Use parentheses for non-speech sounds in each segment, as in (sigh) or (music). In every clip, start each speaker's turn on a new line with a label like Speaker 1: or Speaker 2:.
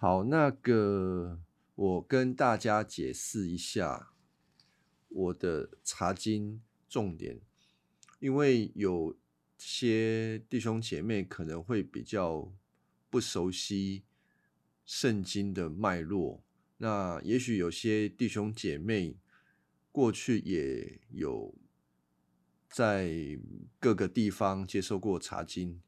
Speaker 1: 好，那个我跟大家解释一下我的查经重点，因为有些弟兄姐妹可能会比较不熟悉圣经的脉络，那也许有些弟兄姐妹过去也有在各个地方接受过查经，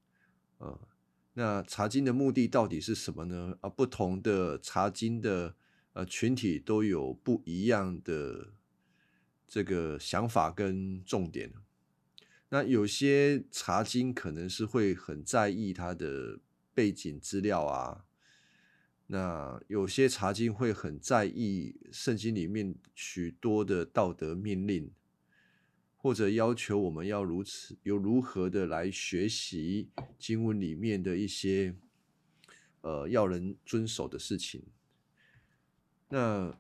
Speaker 1: 呃。那查经的目的到底是什么呢？啊，不同的查经的呃群体都有不一样的这个想法跟重点。那有些查经可能是会很在意它的背景资料啊，那有些查经会很在意圣经里面许多的道德命令。或者要求我们要如此，有如何的来学习经文里面的一些呃要人遵守的事情。那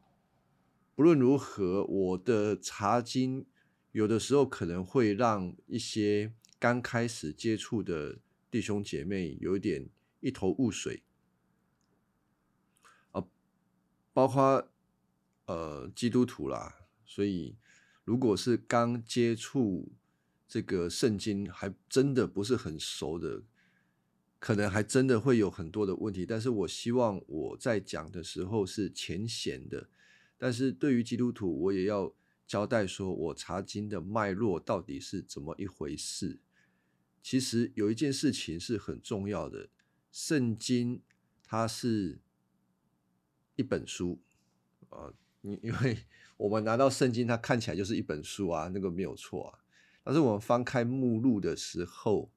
Speaker 1: 不论如何，我的查经有的时候可能会让一些刚开始接触的弟兄姐妹有一点一头雾水啊，包括呃基督徒啦，所以。如果是刚接触这个圣经，还真的不是很熟的，可能还真的会有很多的问题。但是我希望我在讲的时候是浅显的，但是对于基督徒，我也要交代说我查经的脉络到底是怎么一回事。其实有一件事情是很重要的，圣经它是一本书啊。因因为我们拿到圣经，它看起来就是一本书啊，那个没有错啊。但是我们翻开目录的时候，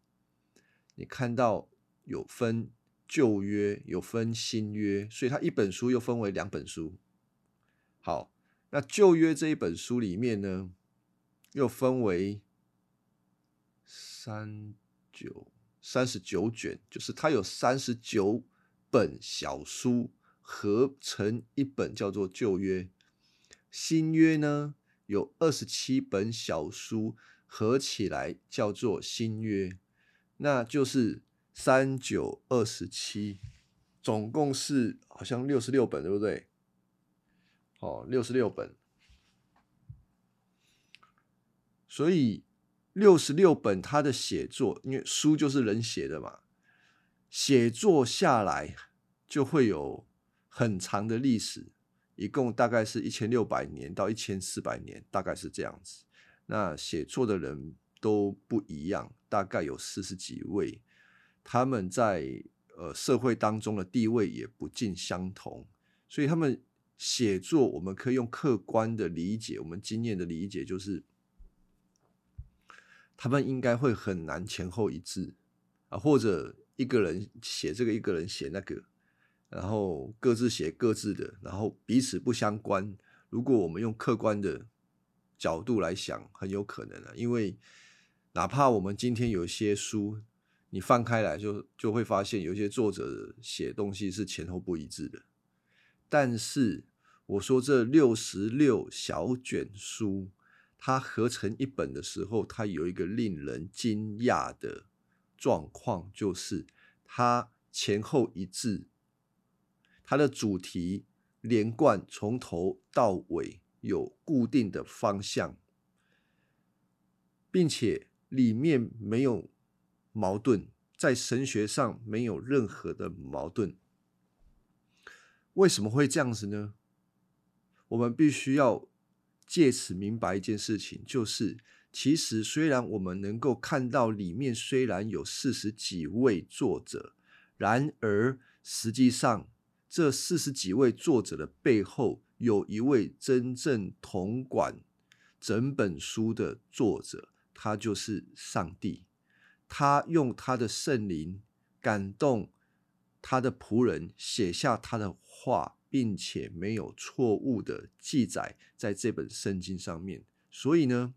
Speaker 1: 你看到有分旧约，有分新约，所以它一本书又分为两本书。好，那旧约这一本书里面呢，又分为三九三十九卷，就是它有三十九本小书。合成一本叫做旧约，新约呢有二十七本小书合起来叫做新约，那就是三九二十七，总共是好像六十六本，对不对？哦，六十六本，所以六十六本它的写作，因为书就是人写的嘛，写作下来就会有。很长的历史，一共大概是一千六百年到一千四百年，大概是这样子。那写作的人都不一样，大概有四十几位，他们在呃社会当中的地位也不尽相同，所以他们写作，我们可以用客观的理解，我们经验的理解，就是他们应该会很难前后一致啊，或者一个人写这个，一个人写那个。然后各自写各自的，然后彼此不相关。如果我们用客观的角度来想，很有可能啊，因为哪怕我们今天有一些书，你翻开来就就会发现，有些作者写东西是前后不一致的。但是我说这六十六小卷书，它合成一本的时候，它有一个令人惊讶的状况，就是它前后一致。它的主题连贯，从头到尾有固定的方向，并且里面没有矛盾，在神学上没有任何的矛盾。为什么会这样子呢？我们必须要借此明白一件事情，就是其实虽然我们能够看到里面虽然有四十几位作者，然而实际上。这四十几位作者的背后，有一位真正统管整本书的作者，他就是上帝。他用他的圣灵感动他的仆人，写下他的话，并且没有错误的记载在这本圣经上面。所以呢，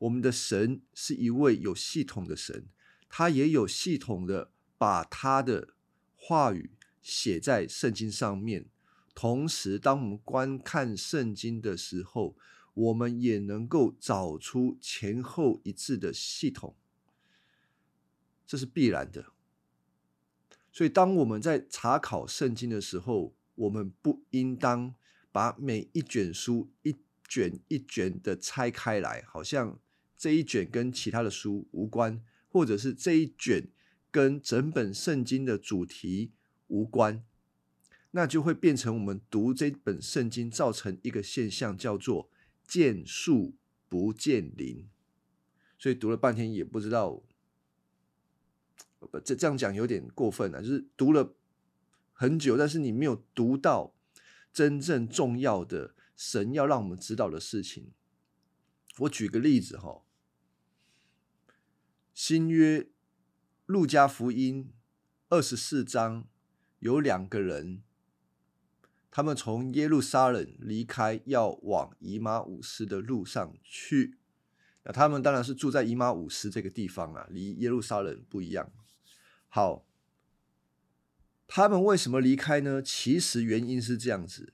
Speaker 1: 我们的神是一位有系统的神，他也有系统的把他的话语。写在圣经上面，同时，当我们观看圣经的时候，我们也能够找出前后一致的系统，这是必然的。所以，当我们在查考圣经的时候，我们不应当把每一卷书一卷一卷的拆开来，好像这一卷跟其他的书无关，或者是这一卷跟整本圣经的主题无关，那就会变成我们读这本圣经造成一个现象，叫做见树不见林。所以读了半天也不知道。不，这这样讲有点过分了。就是读了很久，但是你没有读到真正重要的神要让我们知道的事情。我举个例子哈，新约路加福音二十四章有两个人，他们从耶路撒冷离开，要往以马五斯的路上去。那他们当然是住在以马五斯这个地方啊，离耶路撒冷不一样。好，他们为什么离开呢？其实原因是这样子：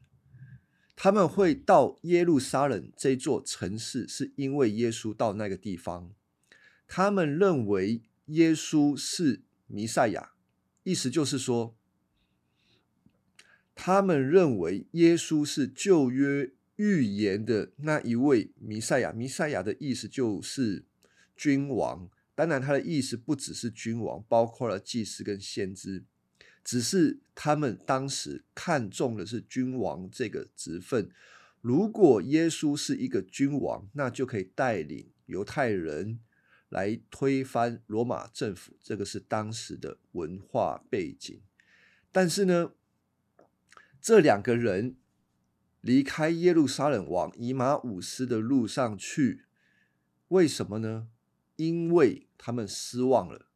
Speaker 1: 他们会到耶路撒冷这座城市，是因为耶稣到那个地方。他们认为耶稣是弥赛亚，意思就是说，他们认为耶稣是旧约预言的那一位弥赛亚。弥赛亚的意思就是君王。当然，他的意思不只是君王，包括了祭司跟先知，只是他们当时看中的是君王这个职分。如果耶稣是一个君王，那就可以带领犹太人来推翻罗马政府，这个是当时的文化背景。但是呢，这两个人离开耶路撒冷往以马五斯的路上去，为什么呢？因为他们失望了，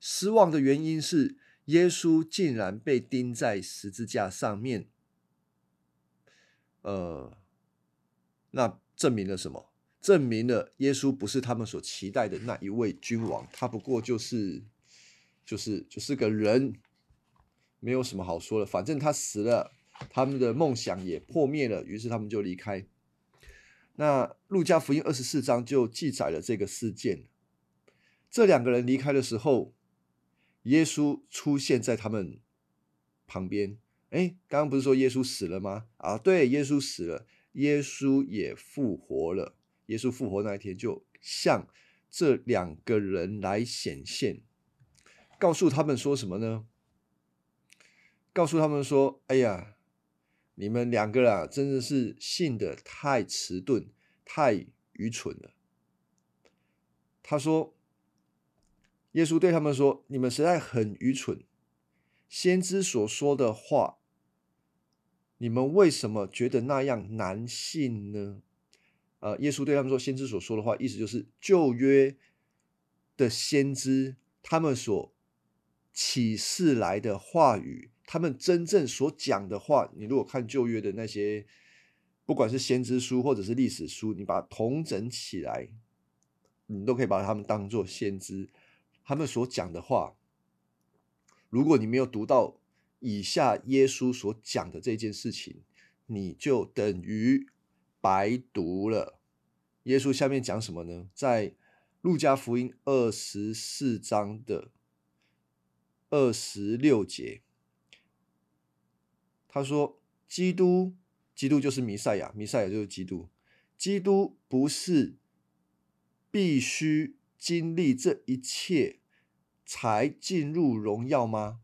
Speaker 1: 失望的原因是耶稣竟然被钉在十字架上面。呃，那证明了什么？证明了耶稣不是他们所期待的那一位君王，他不过就是，就是就是个人，没有什么好说的。反正他死了，他们的梦想也破灭了，于是他们就离开。那路加福音二十四章就记载了这个事件。这两个人离开的时候，耶稣出现在他们旁边。哎，刚刚不是说耶稣死了吗？啊，对，耶稣死了，耶稣也复活了。耶稣复活那一天，就向这两个人来显现，告诉他们说什么呢？告诉他们说：“哎呀。”你们两个啊，真的是信的太迟钝、太愚蠢了。他说：“耶稣对他们说，你们实在很愚蠢。先知所说的话，你们为什么觉得那样难信呢？”呃，耶稣对他们说，先知所说的话，意思就是旧约的先知他们所启示来的话语。他们真正所讲的话，你如果看旧约的那些，不管是先知书或者是历史书，你把它统整起来，你都可以把他们当做先知。他们所讲的话，如果你没有读到以下耶稣所讲的这件事情，你就等于白读了。耶稣下面讲什么呢？在路加福音二十四章的二十六节。他说：“基督，基督就是弥赛亚，弥赛亚就是基督。基督不是必须经历这一切才进入荣耀吗？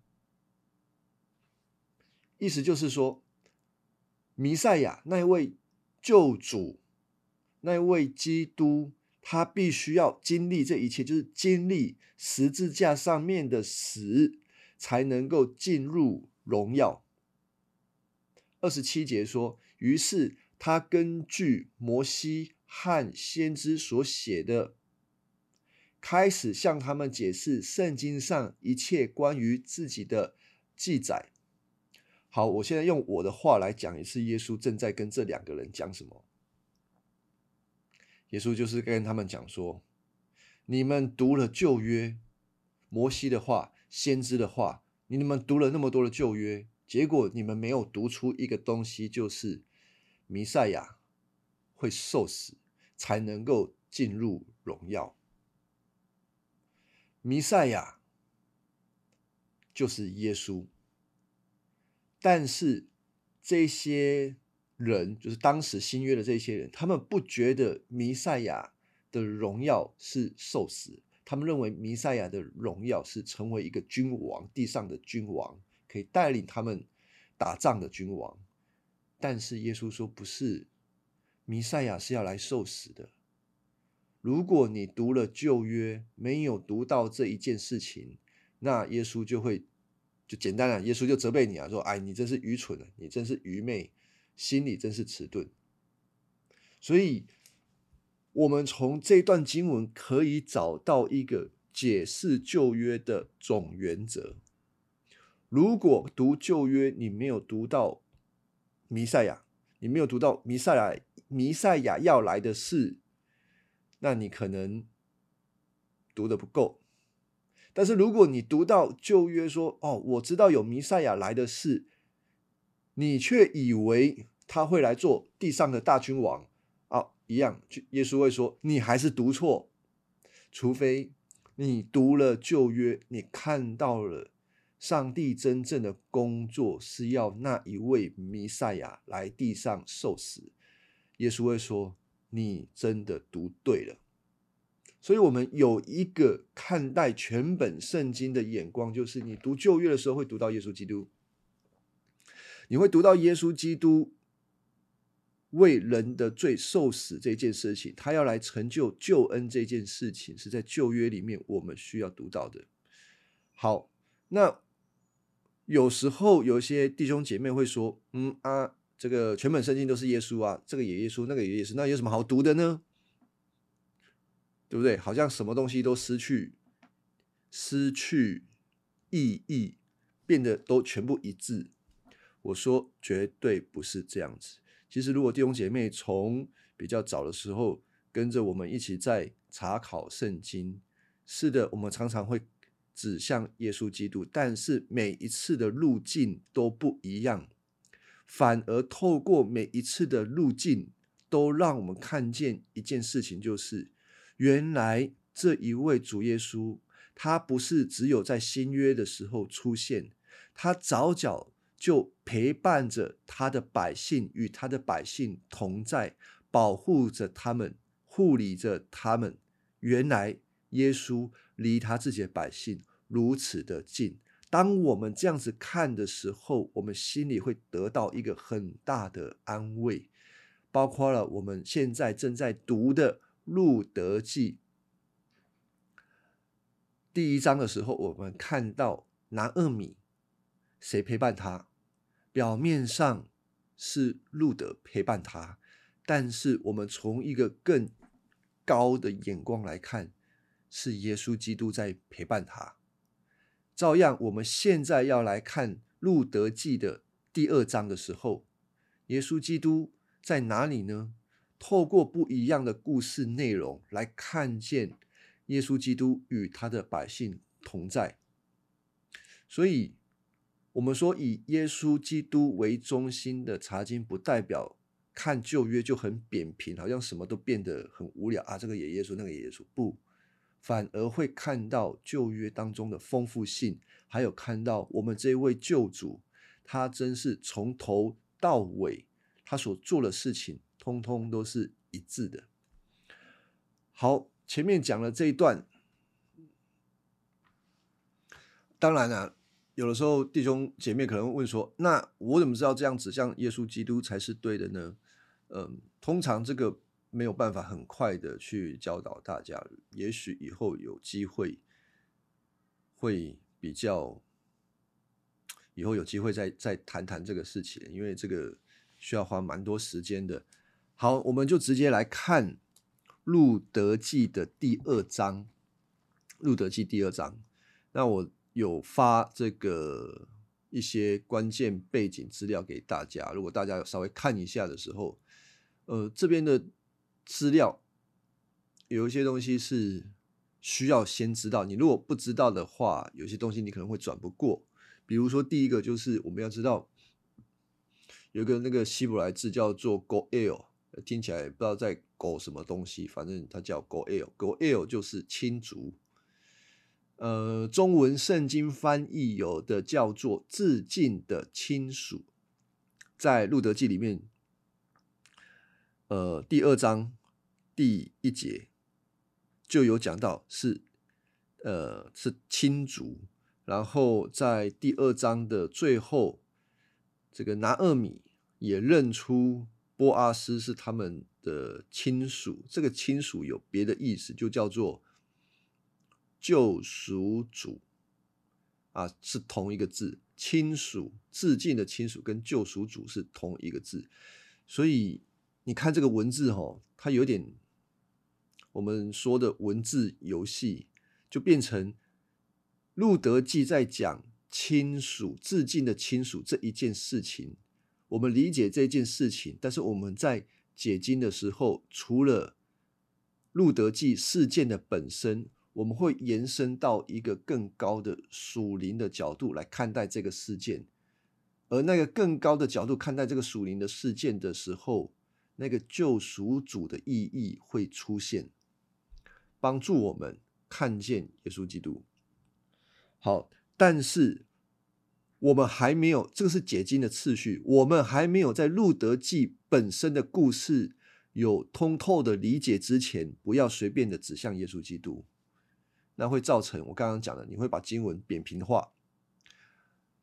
Speaker 1: 意思就是说，弥赛亚那位救主，那位基督，他必须要经历这一切，就是经历十字架上面的死，才能够进入荣耀。”二十七节说：“于是他根据摩西和先知所写的，开始向他们解释圣经上一切关于自己的记载。”好，我现在用我的话来讲一次，耶稣正在跟这两个人讲什么？耶稣就是跟他们讲说：“你们读了旧约，摩西的话、先知的话，你们读了那么多的旧约。”结果你们没有读出一个东西，就是弥赛亚会受死才能够进入荣耀。弥赛亚就是耶稣。但是这些人，就是当时新约的这些人，他们不觉得弥赛亚的荣耀是受死，他们认为弥赛亚的荣耀是成为一个君王，地上的君王，可以带领他们打仗的君王。但是耶稣说不是，弥赛亚是要来受死的。如果你读了旧约，没有读到这一件事情，那耶稣就会。就简单了，耶稣就责备你啊，说：“哎，你真是愚蠢的，你真是愚昧，心里真是迟钝。”所以，我们从这段经文可以找到一个解释旧约的总原则。如果读旧约，你没有读到弥赛亚，你没有读到弥赛亚，弥赛亚要来的事，那你可能读的不够。但是如果你读到旧约说哦，我知道有弥赛亚来的事，你却以为他会来做地上的大君王啊，一样，耶稣会说你还是读错，除非你读了旧约，你看到了上帝真正的工作是要那一位弥赛亚来地上受死，耶稣会说你真的读对了。所以，我们有一个看待全本圣经的眼光，就是你读旧约的时候，会读到耶稣基督，你会读到耶稣基督为人的罪受死这件事情，他要来成就救恩这件事情，是在旧约里面我们需要读到的。好，那有时候有些弟兄姐妹会说：“嗯啊，这个全本圣经都是耶稣啊，这个也耶稣，那个也耶稣，那有什么好读的呢？”对不对？好像什么东西都失去，失去意义，变得都全部一致。我说绝对不是这样子。其实，如果弟兄姐妹从比较早的时候跟着我们一起在查考圣经，是的，我们常常会指向耶稣基督，但是每一次的路径都不一样，反而透过每一次的路径，都让我们看见一件事情，就是。原来这一位主耶稣，他不是只有在新约的时候出现，他早早就陪伴着他的百姓，与他的百姓同在，保护着他们，护理着他们。原来耶稣离他自己的百姓如此的近。当我们这样子看的时候，我们心里会得到一个很大的安慰，包括了我们现在正在读的。路德记第一章的时候，我们看到拿厄米，谁陪伴他？表面上是路德陪伴他，但是我们从一个更高的眼光来看，是耶稣基督在陪伴他。照样，我们现在要来看路德记的第二章的时候，耶稣基督在哪里呢？透过不一样的故事内容来看见耶稣基督与他的百姓同在，所以，我们说以耶稣基督为中心的查经，不代表看旧约就很扁平，好像什么都变得很无聊啊。这个也耶稣，那个也耶稣，不，反而会看到旧约当中的丰富性，还有看到我们这位救主，他真是从头到尾他所做的事情。通通都是一致的。好，前面讲了这一段，当然了，有的时候弟兄姐妹可能问说：“那我怎么知道这样指向耶稣基督才是对的呢？”嗯，通常这个没有办法很快的去教导大家，也许以后有机会会比较，以后有机会再再谈谈这个事情，因为这个需要花蛮多时间的。好，我们就直接来看《路德记》的第二章，《路德记》第二章。那我有发这个一些关键背景资料给大家，如果大家有稍微看一下的时候，呃，这边的资料有一些东西是需要先知道。你如果不知道的话，有些东西你可能会转不过。比如说，第一个就是我们要知道有一个那个希伯来字叫做 “goel”。听起来不知道在狗什么东西，反正它叫狗 l 狗 l 就是亲族。呃，中文圣经翻译有的叫做“致敬的亲属”，在路德记里面，呃，第二章第一节就有讲到是，呃，是亲族。然后在第二章的最后，这个拿厄米也认出波阿斯是他们的亲属。这个亲属有别的意思，就叫做救赎主啊，是同一个字。亲属致敬的亲属跟救赎主是同一个字，所以你看这个文字哈，它有点我们说的文字游戏，就变成。路德记在讲亲属致敬的亲属这一件事情，我们理解这件事情，但是我们在解经的时候，除了路德记事件的本身，我们会延伸到一个更高的属灵的角度来看待这个事件，而那个更高的角度看待这个属灵的事件的时候，那个救赎主的意义会出现，帮助我们看见耶稣基督。好，但是我们还没有，这个是解经的次序，我们还没有在路德记本身的故事有通透的理解之前，不要随便的指向耶稣基督，那会造成我刚刚讲的，你会把经文扁平化，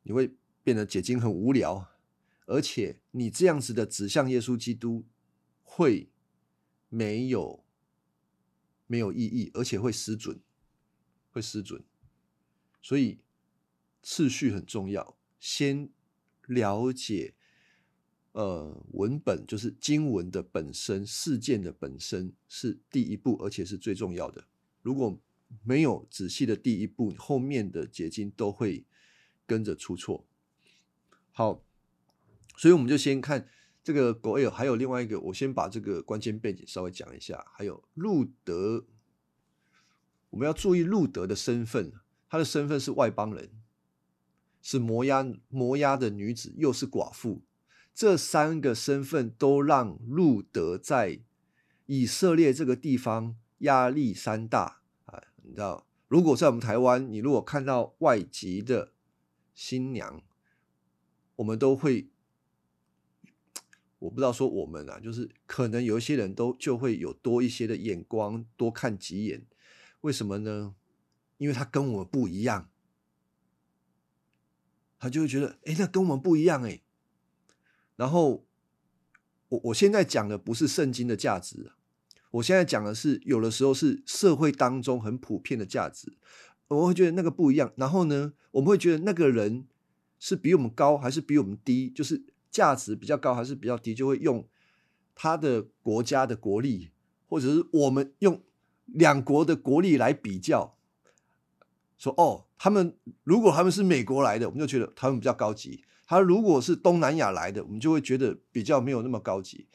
Speaker 1: 你会变得解经很无聊，而且你这样子的指向耶稣基督会没有没有意义，而且会失准，会失准。所以次序很重要，先了解呃文本，就是经文的本身，事件的本身是第一步，而且是最重要的。如果没有仔细的第一步，后面的结晶都会跟着出错。好，所以我们就先看这个狗尔，还有另外一个，我先把这个关键背景稍微讲一下。还有路德，我们要注意路德的身份。他的身份是外邦人，是摩押摩押的女子，又是寡妇。这三个身份都让路德在以色列这个地方压力山大啊！你知道，如果在我们台湾，你如果看到外籍的新娘，我们都会，我不知道说我们啊，就是可能有一些人都就会有多一些的眼光，多看几眼。为什么呢？因为他跟我们不一样，他就会觉得，哎，那跟我们不一样，哎。然后，我我现在讲的不是圣经的价值，我现在讲的是有的时候是社会当中很普遍的价值，我会觉得那个不一样。然后呢，我们会觉得那个人是比我们高还是比我们低，就是价值比较高还是比较低，就会用他的国家的国力，或者是我们用两国的国力来比较。说哦，他们如果他们是美国来的，我们就觉得他们比较高级；他如果是东南亚来的，我们就会觉得比较没有那么高级。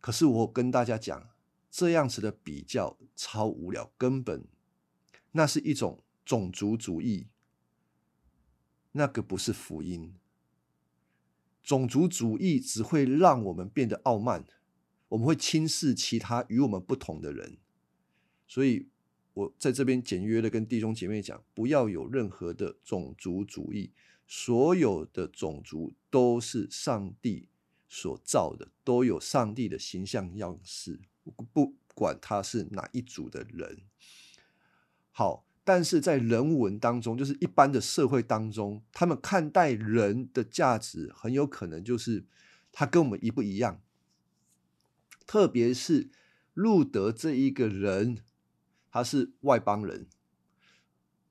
Speaker 1: 可是我跟大家讲，这样子的比较超无聊，根本那是一种种族主义，那个不是福音。种族主义只会让我们变得傲慢，我们会轻视其他与我们不同的人，所以。我在这边简约的跟弟兄姐妹讲，不要有任何的种族主义，所有的种族都是上帝所造的，都有上帝的形象样式，不管他是哪一组的人。好，但是在人文当中，就是一般的社会当中，他们看待人的价值，很有可能就是他跟我们一不一样，特别是路德这一个人。他是外邦人，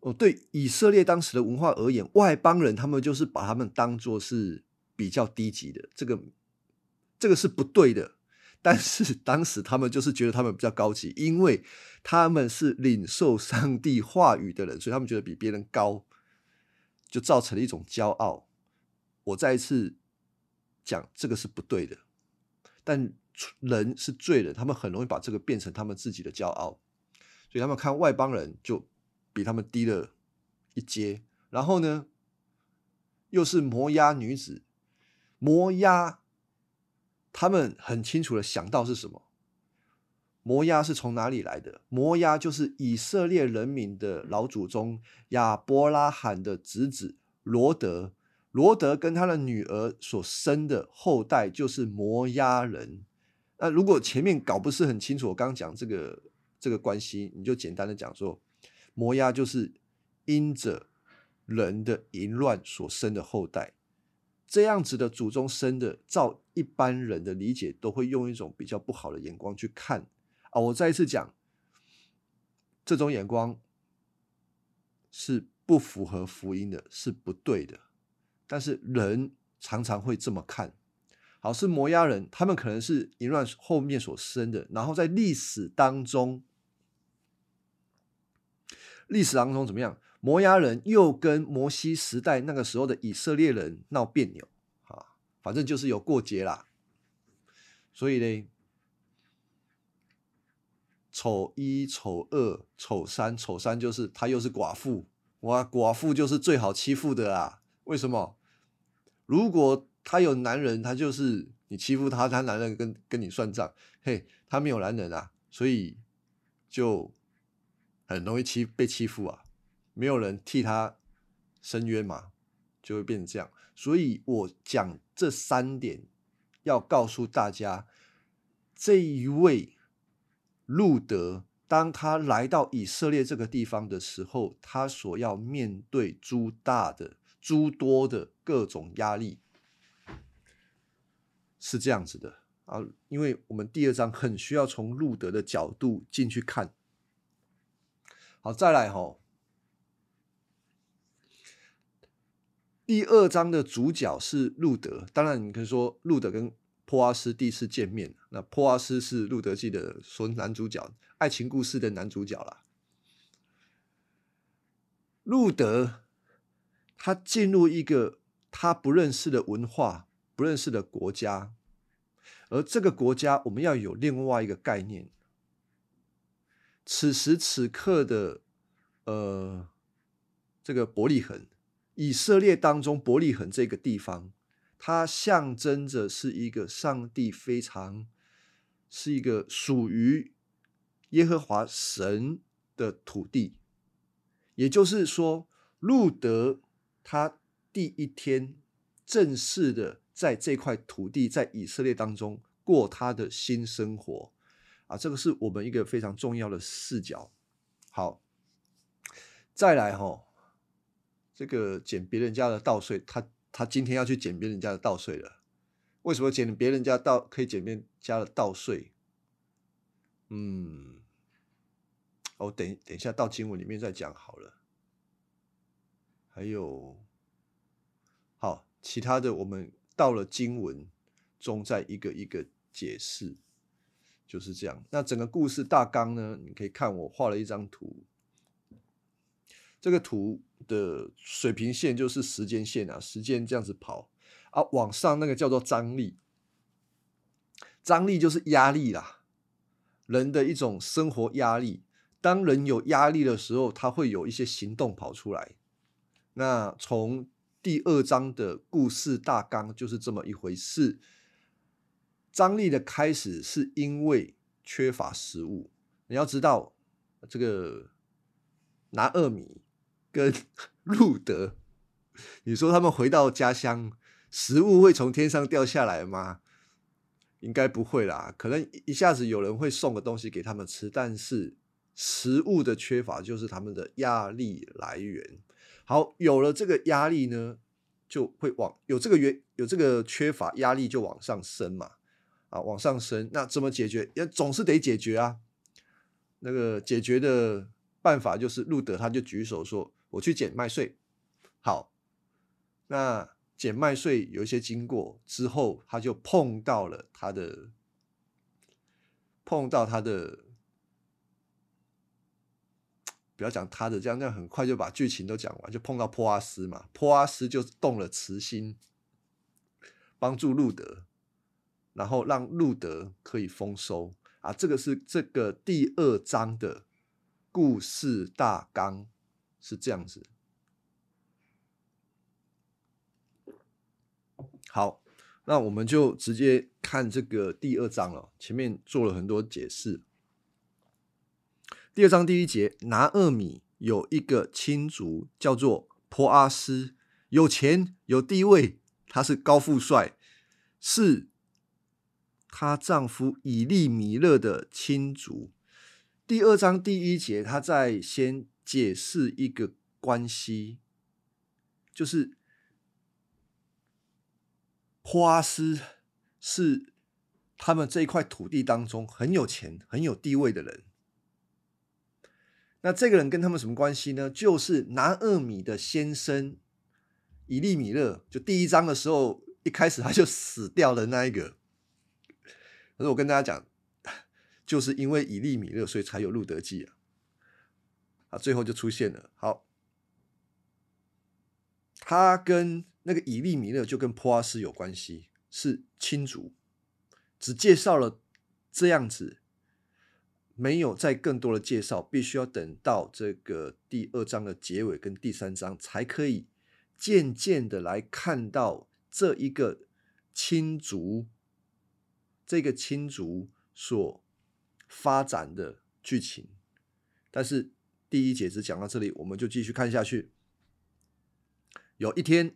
Speaker 1: 哦，对以色列当时的文化而言，外邦人他们就是把他们当做是比较低级的，这个这个是不对的。但是当时他们就是觉得他们比较高级，因为他们是领受上帝话语的人，所以他们觉得比别人高，就造成了一种骄傲。我再一次讲，这个是不对的。但人是罪人，他们很容易把这个变成他们自己的骄傲。所以他们看外邦人就比他们低了一阶，然后呢，又是摩押女子，摩押，他们很清楚的想到是什么？摩押是从哪里来的？摩押就是以色列人民的老祖宗亚伯拉罕的侄子罗德，罗德跟他的女儿所生的后代就是摩押人。那如果前面搞不是很清楚，我刚刚讲这个这个关系，你就简单的讲说，摩押就是因着人的淫乱所生的后代。这样子的祖宗生的，照一般人的理解，都会用一种比较不好的眼光去看啊。我再一次讲，这种眼光是不符合福音的，是不对的。但是人常常会这么看。好，是摩押人，他们可能是淫乱后面所生的，然后在历史当中，历史当中怎么样？摩押人又跟摩西时代那个时候的以色列人闹别扭，反正就是有过节啦。所以呢，丑一、丑二、丑三、丑三就是她又是寡妇，哇，寡妇就是最好欺负的啦。为什么？如果她有男人，她就是你欺负她，她男人跟跟你算账。嘿，她没有男人啊，所以就很容易欺被欺负啊。没有人替他伸冤嘛，就会变成这样。所以我讲这三点，要告诉大家，这一位路德，当他来到以色列这个地方的时候，他所要面对诸大的、诸多的各种压力，是这样子的啊。因为我们第二章很需要从路德的角度进去看。好，再来哈。第二章的主角是路德，当然你可以说路德跟波阿斯第一次见面，那波阿斯是路德记的说男主角，爱情故事的男主角啦。路德他进入一个他不认识的文化、不认识的国家，而这个国家我们要有另外一个概念。此时此刻的呃这个伯利恒。以色列当中，伯利恒这个地方，它象征着是一个上帝非常是一个属于耶和华神的土地。也就是说，路德他第一天正式的在这块土地，在以色列当中过他的新生活啊，这个是我们一个非常重要的视角。好，再来哈。这个捡别人家的稻穗，他他今天要去捡别人家的稻穗了。为什么捡别人家稻可以捡别人家的稻穗？嗯，我等等一下到经文里面再讲好了。还有，好，其他的我们到了经文中再一个一个解释，就是这样。那整个故事大纲呢，你可以看我画了一张图，这个图。的水平线就是时间线啊，时间这样子跑啊，往上那个叫做张力，张力就是压力啦，人的一种生活压力。当人有压力的时候，他会有一些行动跑出来。那从第二章的故事大纲就是这么一回事。张力的开始是因为缺乏食物，你要知道这个拿二米。跟 (laughs) 路德，你说他们回到家乡，食物会从天上掉下来吗？应该不会啦，可能一下子有人会送个东西给他们吃，但是食物的缺乏就是他们的压力来源。好，有了这个压力呢，就会往有这个原有这个缺乏压力就往上升嘛，啊，往上升，那怎么解决？也总是得解决啊。那个解决的办法就是路德他就举手说。我去捡麦穗，好，那捡麦穗有一些经过之后，他就碰到了他的，碰到他的，不要讲他的，这样这样很快就把剧情都讲完，就碰到波阿斯嘛，波阿斯就动了慈心，帮助路德，然后让路德可以丰收啊，这个是这个第二章的故事大纲。是这样子，好，那我们就直接看这个第二章了。前面做了很多解释，第二章第一节，拿厄米有一个亲族叫做坡阿斯，有钱有地位，他是高富帅，是她丈夫以利米勒的亲族。第二章第一节，他在先解释一个关系，就是坡阿斯是他们这一块土地当中很有钱、很有地位的人。那这个人跟他们什么关系呢？就是拿厄米的先生以利米勒，就第一章的时候，一开始他就死掉的那一个。可是我跟大家讲，就是因为以利米勒，所以才有路德记啊。啊，最后就出现了。好，他跟那个以利米勒就跟普阿斯有关系，是亲族，只介绍了这样子。没有再更多的介绍，必须要等到这个第二章的结尾跟第三章，才可以渐渐的来看到这一个亲族，这个亲族所发展的剧情。但是第一节只讲到这里，我们就继续看下去。有一天，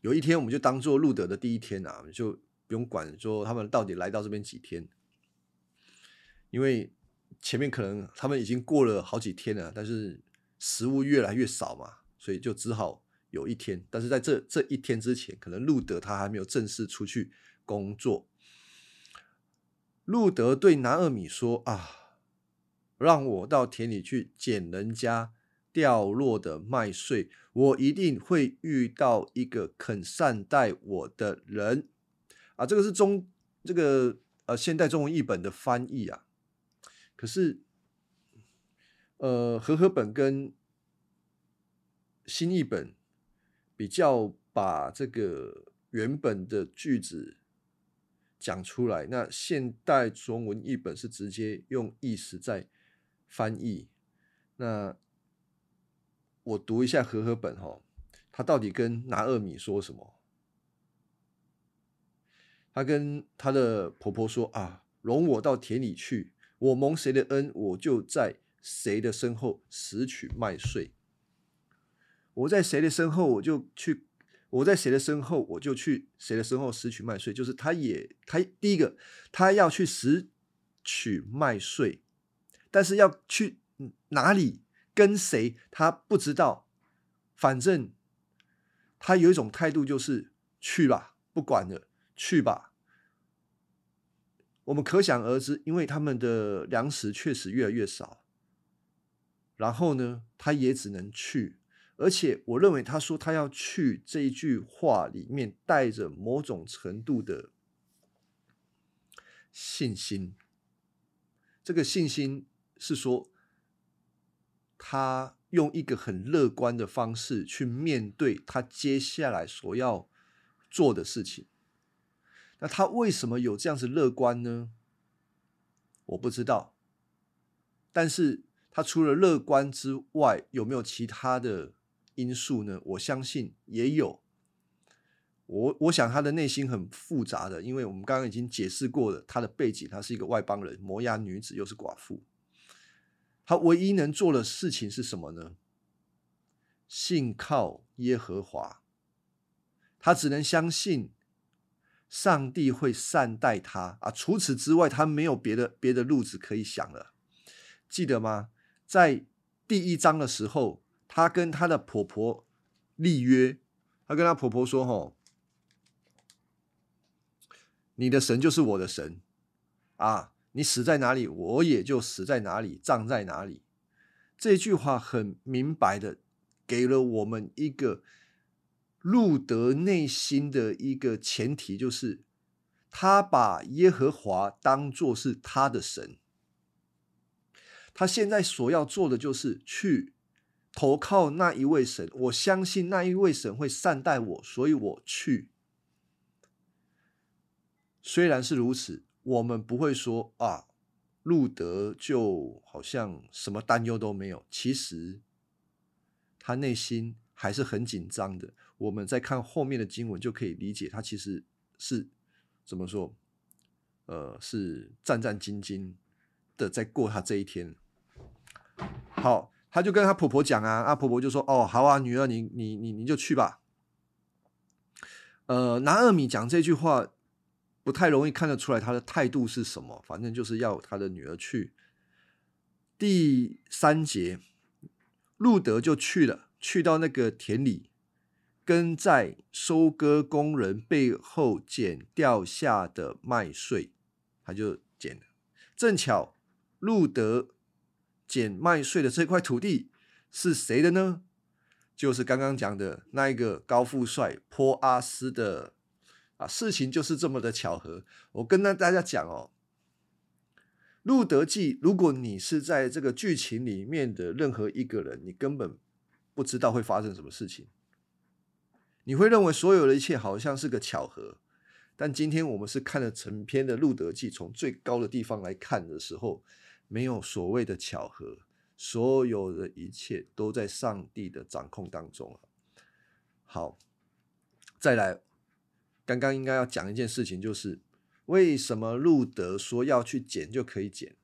Speaker 1: 有一天，我们就当做路德的第一天啊，就不用管说他们到底来到这边几天。因为前面可能他们已经过了好几天了，但是食物越来越少嘛，所以就只好有一天。但是在这这一天之前，可能路德他还没有正式出去工作。路德对南二米说：“啊，让我到田里去捡人家掉落的麦穗，我一定会遇到一个肯善待我的人。”啊，这个是中这个呃现代中文译本的翻译啊。可是，呃，和合本跟新译本比较，把这个原本的句子讲出来。那现代中文译本是直接用意思在翻译。那我读一下和合本哈，他到底跟拿厄米说什么？他跟他的婆婆说啊，容我到田里去。我蒙谁的恩，我就在谁的身后拾取麦穗。我在谁的身后，我就去；我在谁的身后，我就去谁的身后拾取麦穗。就是他也，他第一个，他要去拾取麦穗，但是要去哪里跟谁，他不知道。反正他有一种态度，就是去吧，不管了，去吧。我们可想而知，因为他们的粮食确实越来越少，然后呢，他也只能去。而且，我认为他说他要去这一句话里面带着某种程度的信心。这个信心是说，他用一个很乐观的方式去面对他接下来所要做的事情。那他为什么有这样子乐观呢？我不知道，但是他除了乐观之外，有没有其他的因素呢？我相信也有。我我想他的内心很复杂的，因为我们刚刚已经解释过了他的背景，他是一个外邦人，摩押女子，又是寡妇。他唯一能做的事情是什么呢？信靠耶和华，他只能相信。上帝会善待他啊！除此之外，他没有别的别的路子可以想了。记得吗？在第一章的时候，他跟他的婆婆立约，他跟他婆婆说：“吼，你的神就是我的神啊！你死在哪里，我也就死在哪里，葬在哪里。”这句话很明白的给了我们一个。路德内心的一个前提就是，他把耶和华当作是他的神。他现在所要做的就是去投靠那一位神。我相信那一位神会善待我，所以我去。虽然是如此，我们不会说啊，路德就好像什么担忧都没有。其实他内心还是很紧张的。我们在看后面的经文，就可以理解他其实是怎么说，呃，是战战兢兢的在过他这一天。好，他就跟他婆婆讲啊，啊婆婆就说：“哦，好啊，女儿，你你你你就去吧。”呃，拿二米讲这句话不太容易看得出来他的态度是什么，反正就是要他的女儿去。第三节，路德就去了，去到那个田里，跟在收割工人背后捡掉下的麦穗，他就捡了。正巧路德捡麦穗的这块土地是谁的呢？就是刚刚讲的那一个高富帅坡阿斯的啊，事情就是这么的巧合。我跟大大家讲哦。《路德记》，如果你是在这个剧情里面的任何一个人，你根本不知道会发生什么事情，你会认为所有的一切好像是个巧合。但今天我们是看了成篇的《路德记》，从最高的地方来看的时候，没有所谓的巧合，所有的一切都在上帝的掌控当中好，再来，刚刚应该要讲一件事情，就是。为什么路德说要去捡就可以捡？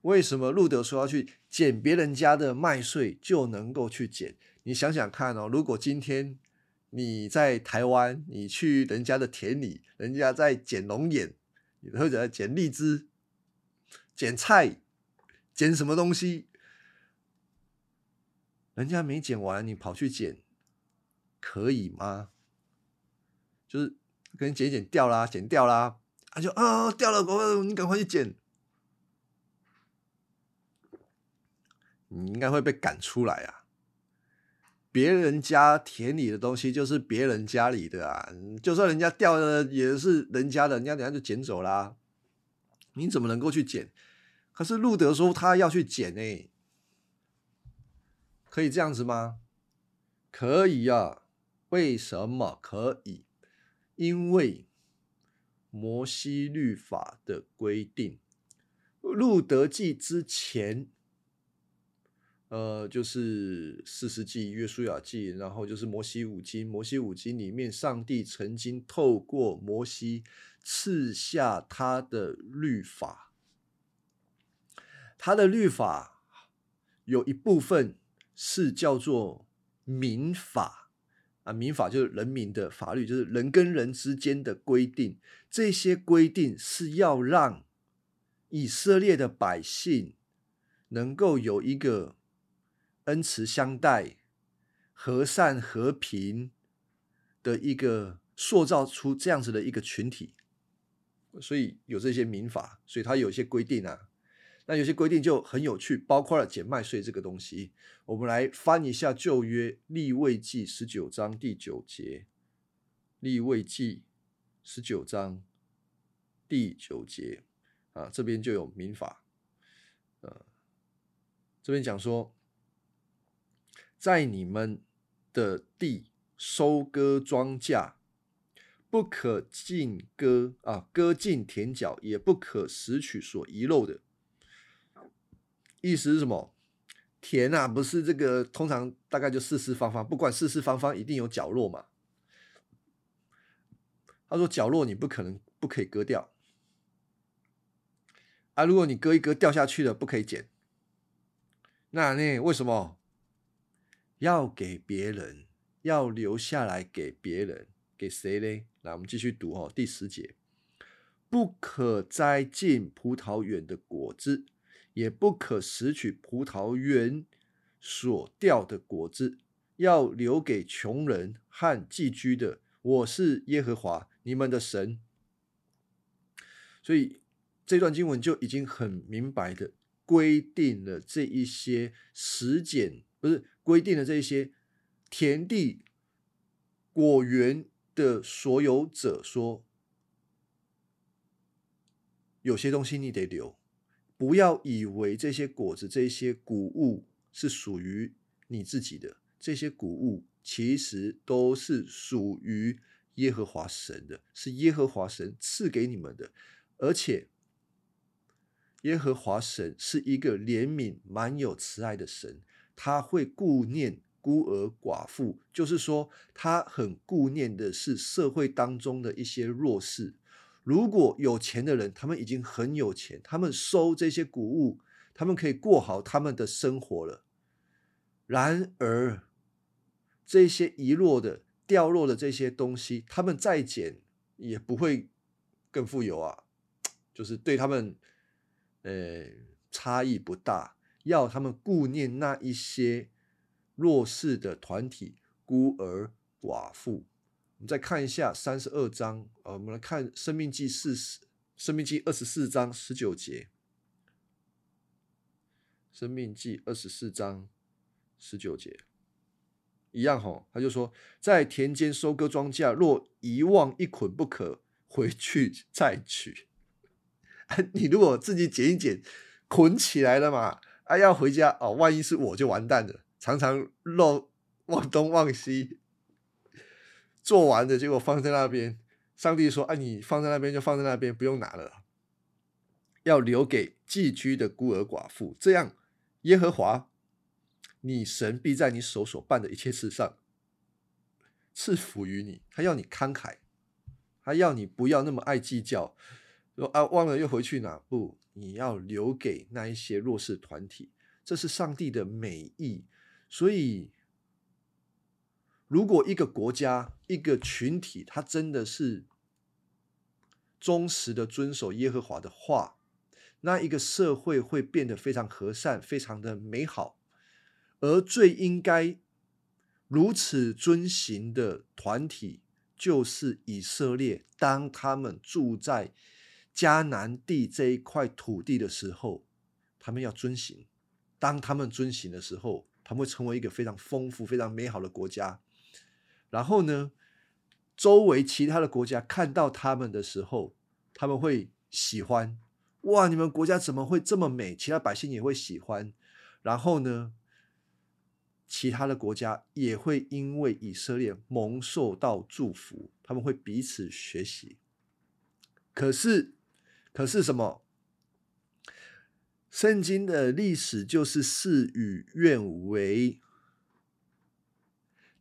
Speaker 1: 为什么路德说要去捡别人家的麦穗就能够去捡？你想想看哦，如果今天你在台湾，你去人家的田里，人家在捡龙眼，或者捡荔枝、捡菜、捡什么东西，人家没捡完，你跑去捡，可以吗？就是。跟捡捡掉啦，捡掉啦，他就啊掉了，我你赶快去捡，你应该会被赶出来啊！别人家田里的东西就是别人家里的啊，就算人家掉的也是人家的，人家等下就捡走啦，你怎么能够去捡？可是路德说他要去捡呢，可以这样子吗？可以呀，为什么可以？因为摩西律法的规定，路德记之前，呃，就是四世纪约书亚记，然后就是摩西五经。摩西五经里面，上帝曾经透过摩西赐下他的律法，他的律法有一部分是叫做民法。啊，民法就是人民的法律，就是人跟人之间的规定。这些规定是要让以色列的百姓能够有一个恩慈相待、和善和平的一个塑造出这样子的一个群体，所以有这些民法，所以它有一些规定啊。那有些规定就很有趣，包括了减麦税这个东西。我们来翻一下旧约立位记十九章第九节，立位记十九章第九节啊，这边就有民法，呃，这边讲说，在你们的地收割庄稼，不可尽割啊，割尽田角，也不可拾取所遗漏的。意思是什么？田啊，不是这个，通常大概就四四方方，不管四四方方，一定有角落嘛。他说角落你不可能不可以割掉啊，如果你割一割掉下去了，不可以捡。那那为什么要给别人？要留下来给别人？给谁嘞？来，我们继续读哦，第十节，不可摘尽葡萄园的果子。也不可拾取葡萄园所掉的果子，要留给穷人和寄居的。我是耶和华你们的神。所以这段经文就已经很明白的规定了这一些实践，不是规定了这一些田地果园的所有者说，有些东西你得留。不要以为这些果子、这些谷物是属于你自己的，这些谷物其实都是属于耶和华神的，是耶和华神赐给你们的。而且，耶和华神是一个怜悯、满有慈爱的神，他会顾念孤儿寡妇，就是说，他很顾念的是社会当中的一些弱势。如果有钱的人，他们已经很有钱，他们收这些谷物，他们可以过好他们的生活了。然而，这些遗落的、掉落的这些东西，他们再捡也不会更富有啊，就是对他们，呃，差异不大。要他们顾念那一些弱势的团体、孤儿寡妇。我们再看一下三十二章，呃，我们来看《生命记》四十，《生命记》二十四章十九节，《生命记》二十四章十九节。一样吼，他就说，在田间收割庄稼，若遗忘一捆不可，回去再取。(laughs) 你如果自己捡一捡，捆起来了嘛，啊，要回家哦，万一是我就完蛋了。常常漏忘东忘西，做完的结果放在那边，上帝说：“啊，你放在那边就放在那边，不用拿了，要留给寄居的孤儿寡妇。这样，耶和华。”你神必在你手所办的一切事上赐福于你。他要你慷慨，他要你不要那么爱计较。说啊，忘了又回去哪？不，你要留给那一些弱势团体，这是上帝的美意。所以，如果一个国家、一个群体，他真的是忠实的遵守耶和华的话，那一个社会会变得非常和善，非常的美好。而最应该如此遵行的团体，就是以色列。当他们住在迦南地这一块土地的时候，他们要遵行。当他们遵行的时候，他们会成为一个非常丰富、非常美好的国家。然后呢，周围其他的国家看到他们的时候，他们会喜欢。哇，你们国家怎么会这么美？其他百姓也会喜欢。然后呢？其他的国家也会因为以色列蒙受到祝福，他们会彼此学习。可是，可是什么？圣经的历史就是事与愿违。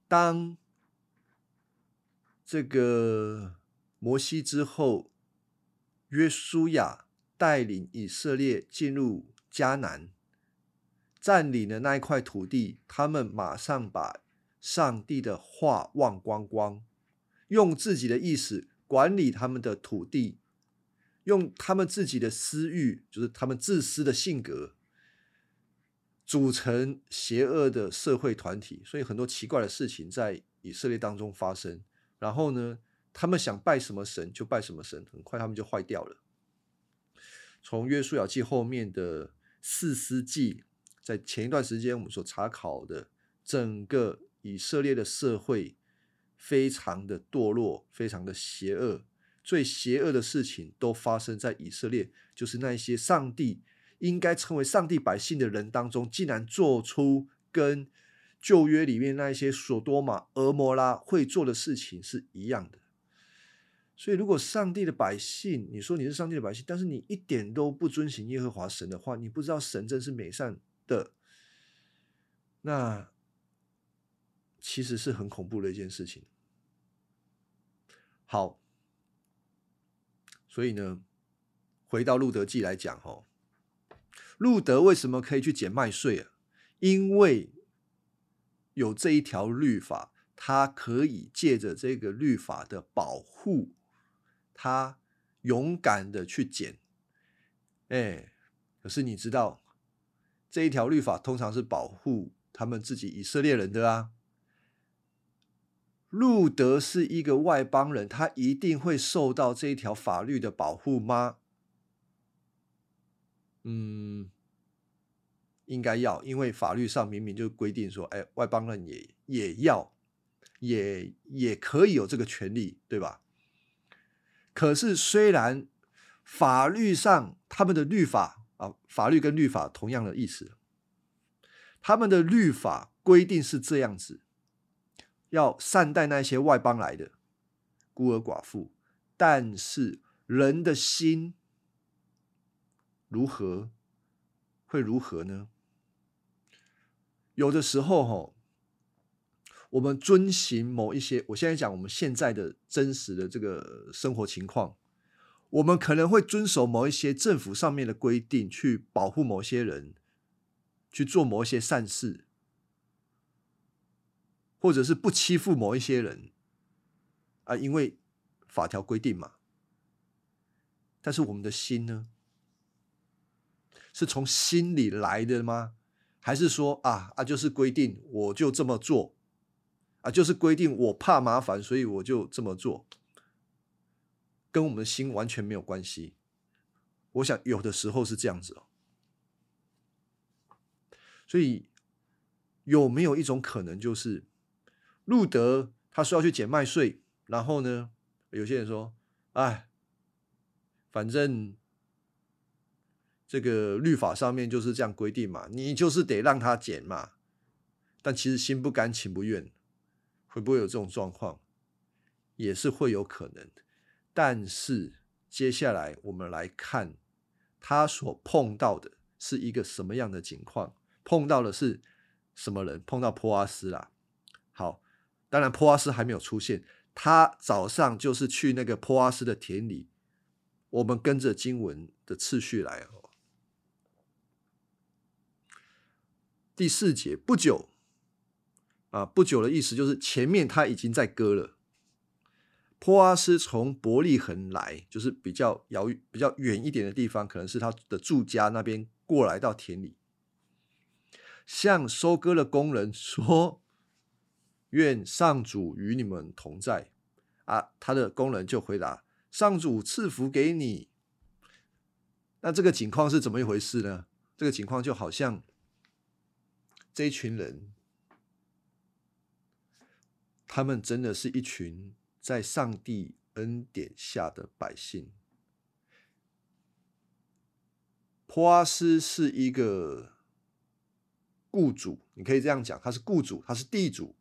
Speaker 1: 当这个摩西之后，约书亚带领以色列进入迦南。占领了那一块土地，他们马上把上帝的话忘光光，用自己的意识管理他们的土地，用他们自己的私欲，就是他们自私的性格，组成邪恶的社会团体。所以很多奇怪的事情在以色列当中发生。然后呢，他们想拜什么神就拜什么神，很快他们就坏掉了。从约书亚记后面的四司记。在前一段时间，我们所查考的整个以色列的社会，非常的堕落，非常的邪恶。最邪恶的事情都发生在以色列，就是那些上帝应该称为上帝百姓的人当中，竟然做出跟旧约里面那一些索多玛、俄摩拉会做的事情是一样的。所以，如果上帝的百姓，你说你是上帝的百姓，但是你一点都不遵行耶和华神的话，你不知道神真是美善。的那其实是很恐怖的一件事情。好，所以呢，回到路德记来讲，哦，路德为什么可以去减麦穗啊？因为有这一条律法，他可以借着这个律法的保护，他勇敢的去捡。哎，可是你知道？这一条律法通常是保护他们自己以色列人的啊。路德是一个外邦人，他一定会受到这一条法律的保护吗？嗯，应该要，因为法律上明明就规定说，哎，外邦人也也要，也也可以有这个权利，对吧？可是虽然法律上他们的律法。啊，法律跟律法同样的意思，他们的律法规定是这样子，要善待那些外邦来的孤儿寡妇，但是人的心如何会如何呢？有的时候哈，我们遵循某一些，我现在讲我们现在的真实的这个生活情况，我们可能会遵守某一些政府上面的规定，去保护某些人，去做某一些善事，或者是不欺负某一些人啊，因为法条规定嘛。但是我们的心呢，是从心里来的吗？还是说啊啊，就是规定我就这么做啊，就是规定我怕麻烦，所以我就这么做。跟我们的心完全没有关系。我想有的时候是这样子哦。所以有没有一种可能，就是路德他说要去减麦税，然后呢，有些人说，哎，反正这个律法上面就是这样规定嘛，你就是得让他减嘛。但其实心不甘情不愿，会不会有这种状况？也是会有可能。但是接下来我们来看，他所碰到的是一个什么样的情况？碰到的是什么人？碰到波阿斯啦。好，当然波阿斯还没有出现，他早上就是去那个波阿斯的田里。我们跟着经文的次序来。第四节不久啊，不久的意思就是前面他已经在割了。波阿斯从伯利恒来，就是比较遥、比较远一点的地方，可能是他的住家那边过来到田里，向收割的工人说：“愿上主与你们同在。”啊，他的工人就回答：“上主赐福给你。”那这个情况是怎么一回事呢？这个情况就好像这一群人，他们真的是一群。在上帝恩典下的百姓，波阿斯是一个雇主，你可以这样讲，他是雇主，他是地主。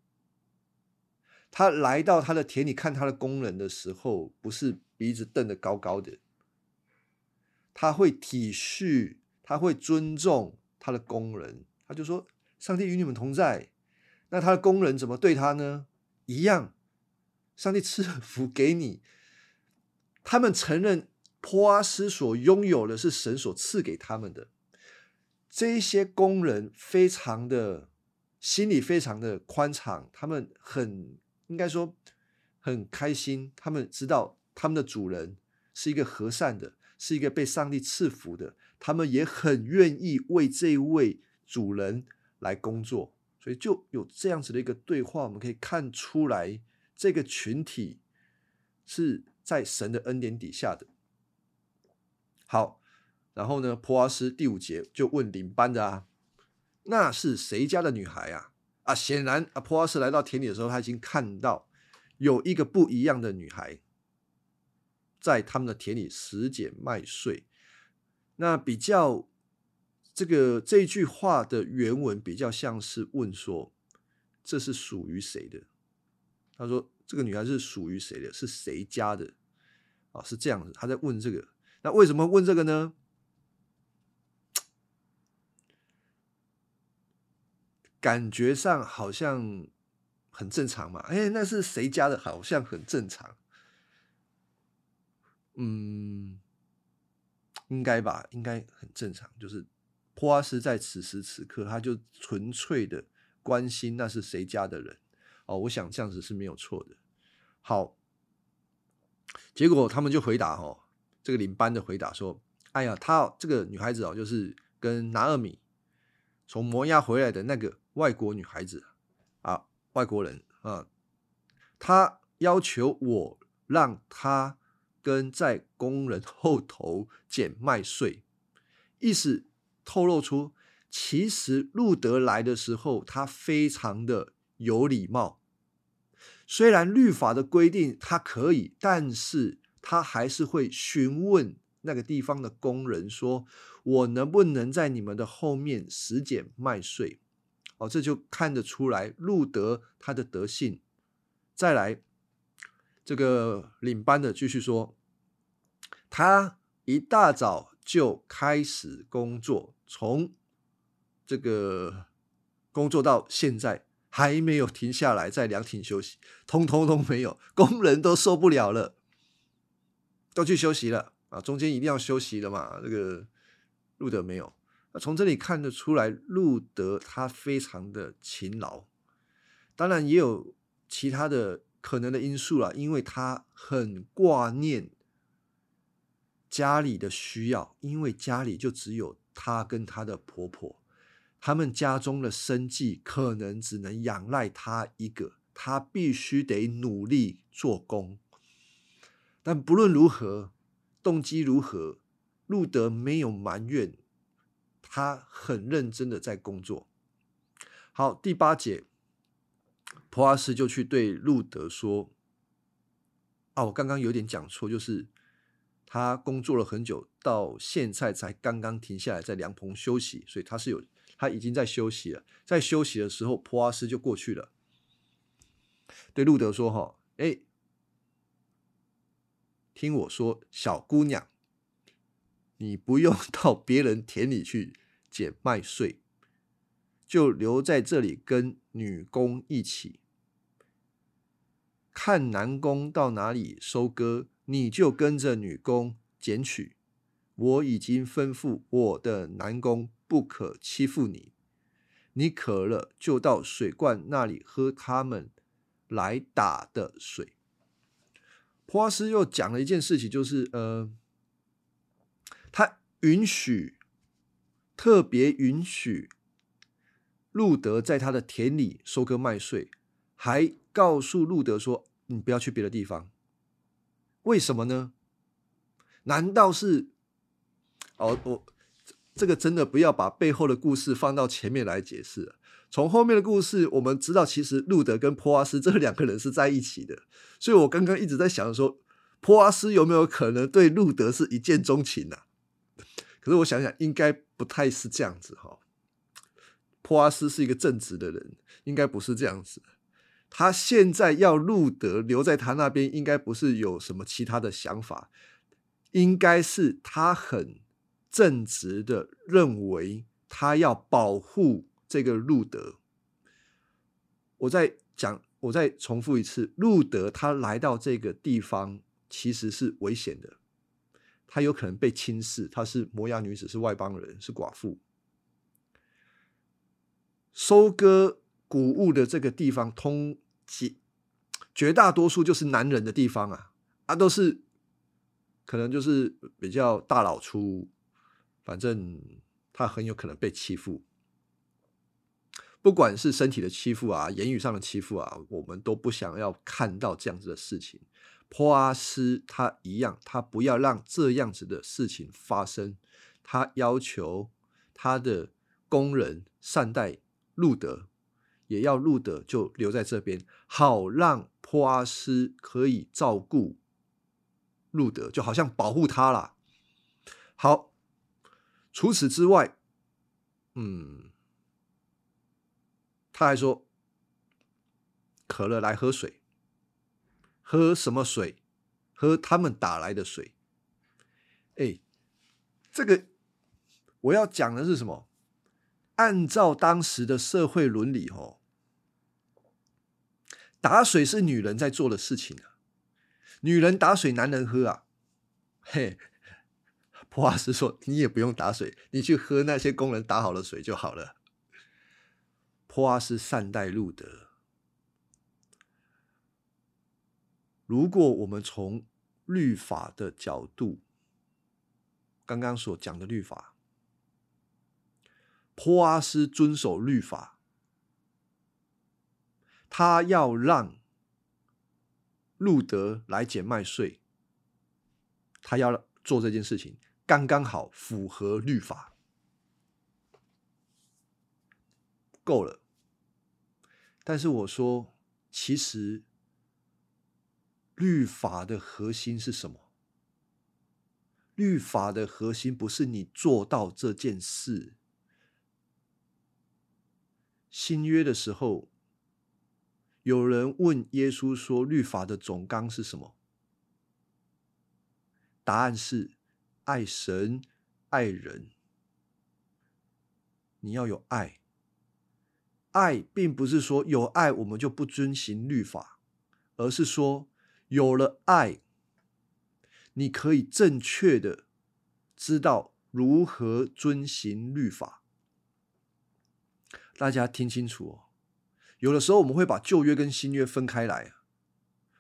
Speaker 1: 他来到他的田里看他的工人的时候，不是鼻子瞪得高高的，他会体恤，他会尊重他的工人，他就说：“上帝与你们同在。”那他的工人怎么对他呢？一样。上帝赐福给你，他们承认波阿斯所拥有的是神所赐给他们的。这一些工人非常的心里非常的宽敞，他们很应该说很开心。他们知道他们的主人是一个和善的，是一个被上帝赐福的。他们也很愿意为这位主人来工作，所以就有这样子的一个对话，我们可以看出来。这个群体是在神的恩典底下的。好，然后呢，普阿斯第五节就问领班的啊，那是谁家的女孩啊？啊，显然啊，普阿斯来到田里的时候，他已经看到有一个不一样的女孩在他们的田里拾捡麦穗。那比较这个这句话的原文比较像是问说，这是属于谁的？他说：“这个女孩是属于谁的？是谁家的？啊，是这样子。他在问这个。那为什么问这个呢？感觉上好像很正常嘛。哎，那是谁家的？好像很正常。嗯，应该吧，应该很正常。就是普阿斯在此时此刻，他就纯粹的关心那是谁家的人。”哦，我想这样子是没有错的。好，结果他们就回答哦，这个领班的回答说：“哎呀，她这个女孩子哦，就是跟拿尔米从摩亚回来的那个外国女孩子啊，外国人啊，她要求我让她跟在工人后头捡麦穗，意思透露出，其实路德来的时候，他非常的。”有礼貌，虽然律法的规定他可以，但是他还是会询问那个地方的工人说：“我能不能在你们的后面拾捡麦穗？”哦，这就看得出来路德他的德性。再来，这个领班的继续说：“他一大早就开始工作，从这个工作到现在。”还没有停下来，在凉亭休息，通通都没有，工人都受不了了，都去休息了。啊，中间一定要休息的嘛。这个路德没有，那从这里看得出来，路德他非常的勤劳。当然也有其他的可能的因素啦，因为他很挂念家里的需要，因为家里就只有他跟他的婆婆，他们家中的生计可能只能仰赖他一个，他必须得努力做工。但不论如何，动机如何，路德没有埋怨，他很认真的在工作。好，第八节，普阿斯就去对路德说：“啊，我刚刚有点讲错，就是他工作了很久，到现在才刚刚停下来在凉棚休息，所以他是有他已经在休息了。在休息的时候，普阿斯就过去了，对路德说：‘哈，哎。’听我说，小姑娘，你不用 (laughs) 到别人田里去捡麦穗，就留在这里跟女工一起看男工到哪里收割，你就跟着女工捡取。我已经吩咐我的男工不可欺负你，你渴了就到水罐那里喝他们来打的水。普阿斯又讲了一件事情，就是呃，他允许特别允许路德在他的田里收割麦穗，还告诉路德说：“你不要去别的地方。”为什么呢？难道是哦？我这个真的不要把背后的故事放到前面来解释。从后面的故事，我们知道，其实路德跟波阿斯这两个人是在一起的。所以我刚刚一直在想说，波阿斯有没有可能对路德是一见钟情呢？可是我想想，应该不太是这样子哈。波阿斯是一个正直的人，应该不是这样子。他现在要路德留在他那边，应该不是有什么其他的想法，应该是他很正直的认为他要保护。这个路德，我再讲，我再重复一次，路德他来到这个地方其实是危险的，他有可能被轻视，他是摩崖女子，是外邦人，是寡妇。收割谷物的这个地方，通绝绝大多数就是男人的地方啊，啊，都是可能就是比较大老粗，反正他很有可能被欺负。不管是身体的欺负啊，言语上的欺负啊，我们都不想要看到这样子的事情。波阿斯他一样，他不要让这样子的事情发生。他要求他的工人善待路德，也要路德就留在这边，好让波阿斯可以照顾路德，就好像保护他啦。好，除此之外，嗯。他还说：“渴了来喝水，喝什么水？喝他们打来的水。”哎，这个我要讲的是什么？按照当时的社会伦理，哦，打水是女人在做的事情啊，女人打水，男人喝啊。嘿，普瓦斯说：“你也不用打水，你去喝那些工人打好的水就好了。”普阿斯善待路德。如果我们从律法的角度，刚刚所讲的律法，普阿斯遵守律法，他要让路德来捡麦穗，他要做这件事情，刚刚好符合律法，够了。但是我说，其实律法的核心是什么？律法的核心不是你做到这件事。新约的时候，有人问耶稣说：“律法的总纲是什么？”答案是：爱神，爱人。你要有爱。爱并不是说有爱我们就不遵行律法，而是说有了爱，你可以正确的知道如何遵行律法。大家听清楚哦，有的时候我们会把旧约跟新约分开来。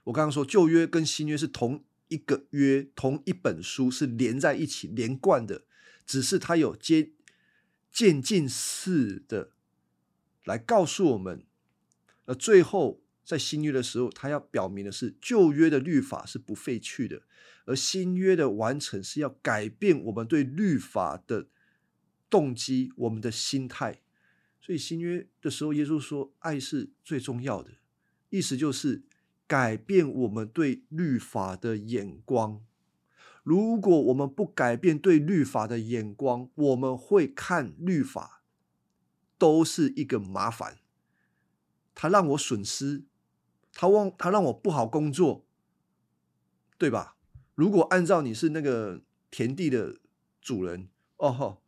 Speaker 1: 我刚刚说旧约跟新约是同一个约，同一本书是连在一起连贯的，只是它有接渐进式的来告诉我们，而最后在新约的时候，它要表明的是旧约的律法是不废去的，而新约的完成是要改变我们对律法的动机，我们的心态。所以新约的时候，耶稣说爱是最重要的，意思就是。改变我们对律法的眼光。如果我们不改变对律法的眼光，我们会看律法都是一个麻烦。他让我损失，他忘他让我不好工作，对吧？如果按照你是那个田地的主人，哦吼，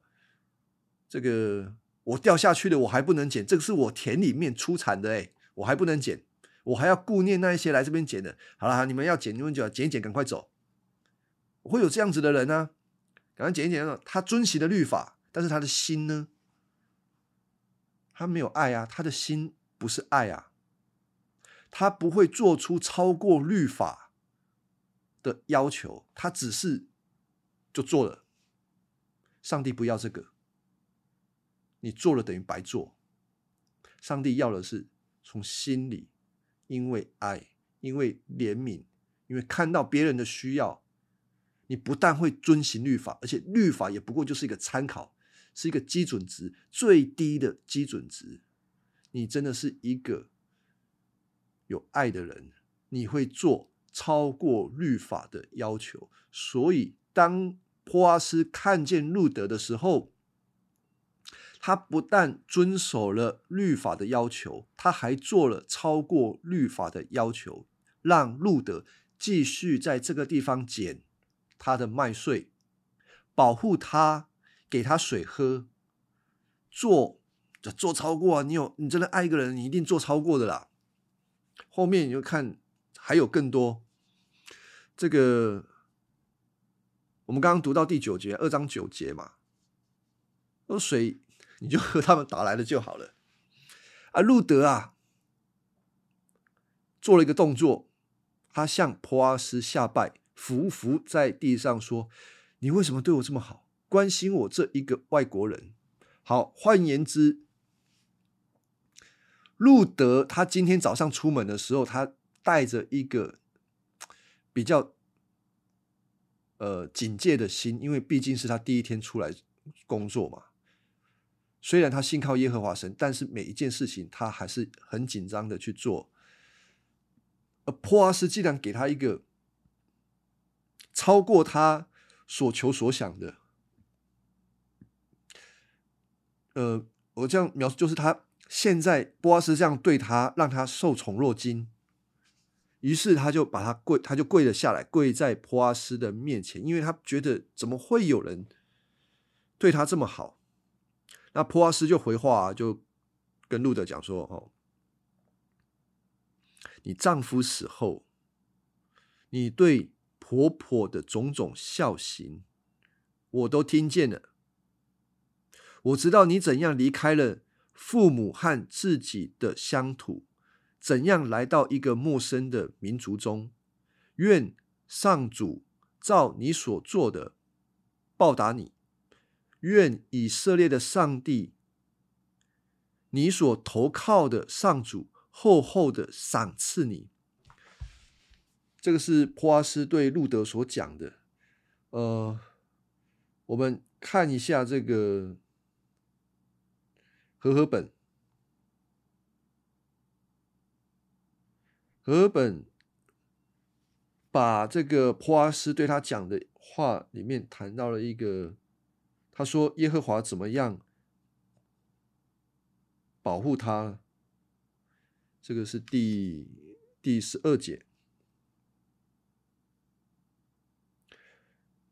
Speaker 1: 这个我掉下去了，我还不能捡，这个是我田里面出产的，哎，我还不能捡。我还要顾念那一些来这边捡的。好了，你们要捡，你们就要捡一捡，赶快走。会有这样子的人呢？赶快捡一捡。他遵循的律法，但是他的心呢？他没有爱啊，他的心不是爱啊。他不会做出超过律法的要求，他只是就做了。上帝不要这个，你做了等于白做。上帝要的是从心里。因为爱，因为怜悯，因为看到别人的需要，你不但会遵行律法，而且律法也不过就是一个参考，是一个基准值，最低的基准值。你真的是一个有爱的人，你会做超过律法的要求。所以，当波阿斯看见路德的时候，他不但遵守了律法的要求，他还做了超过律法的要求，让路德继续在这个地方捡他的麦穗，保护他，给他水喝，做做超过啊！你有你真的爱一个人，你一定做超过的啦。后面你就看还有更多。这个我们刚刚读到第九节，二章九节嘛，有水。你就和 (laughs) 他们打来了就好了。啊路德啊，做了一个动作，他向普阿斯下拜，伏伏在地上说：“你为什么对我这么好，关心我这一个外国人？”好，换言之，路德他今天早上出门的时候，他带着一个比较呃警戒的心，因为毕竟是他第一天出来工作嘛。虽然他信靠耶和华神，但是每一件事情他还是很紧张的去做。而波阿斯既然给他一个超过他所求所想的，呃，我这样描述就是他现在波阿斯这样对他，让他受宠若惊，于是他就把他跪，他就跪了下来，跪在波阿斯的面前，因为他觉得怎么会有人对他这么好。那普阿斯就回话，就跟路德讲说：“哦，你丈夫死后，你对婆婆的种种孝行，我都听见了。我知道你怎样离开了父母和自己的乡土，怎样来到一个陌生的民族中。愿上主照你所做的报答你。”愿以色列的上帝，你所投靠的上主厚厚的赏赐你。这个是普阿斯对路德所讲的。呃，我们看一下这个和合本，和本把这个普阿斯对他讲的话里面谈到了一个。他说：“耶和华怎么样保护他？”这个是第第十二节。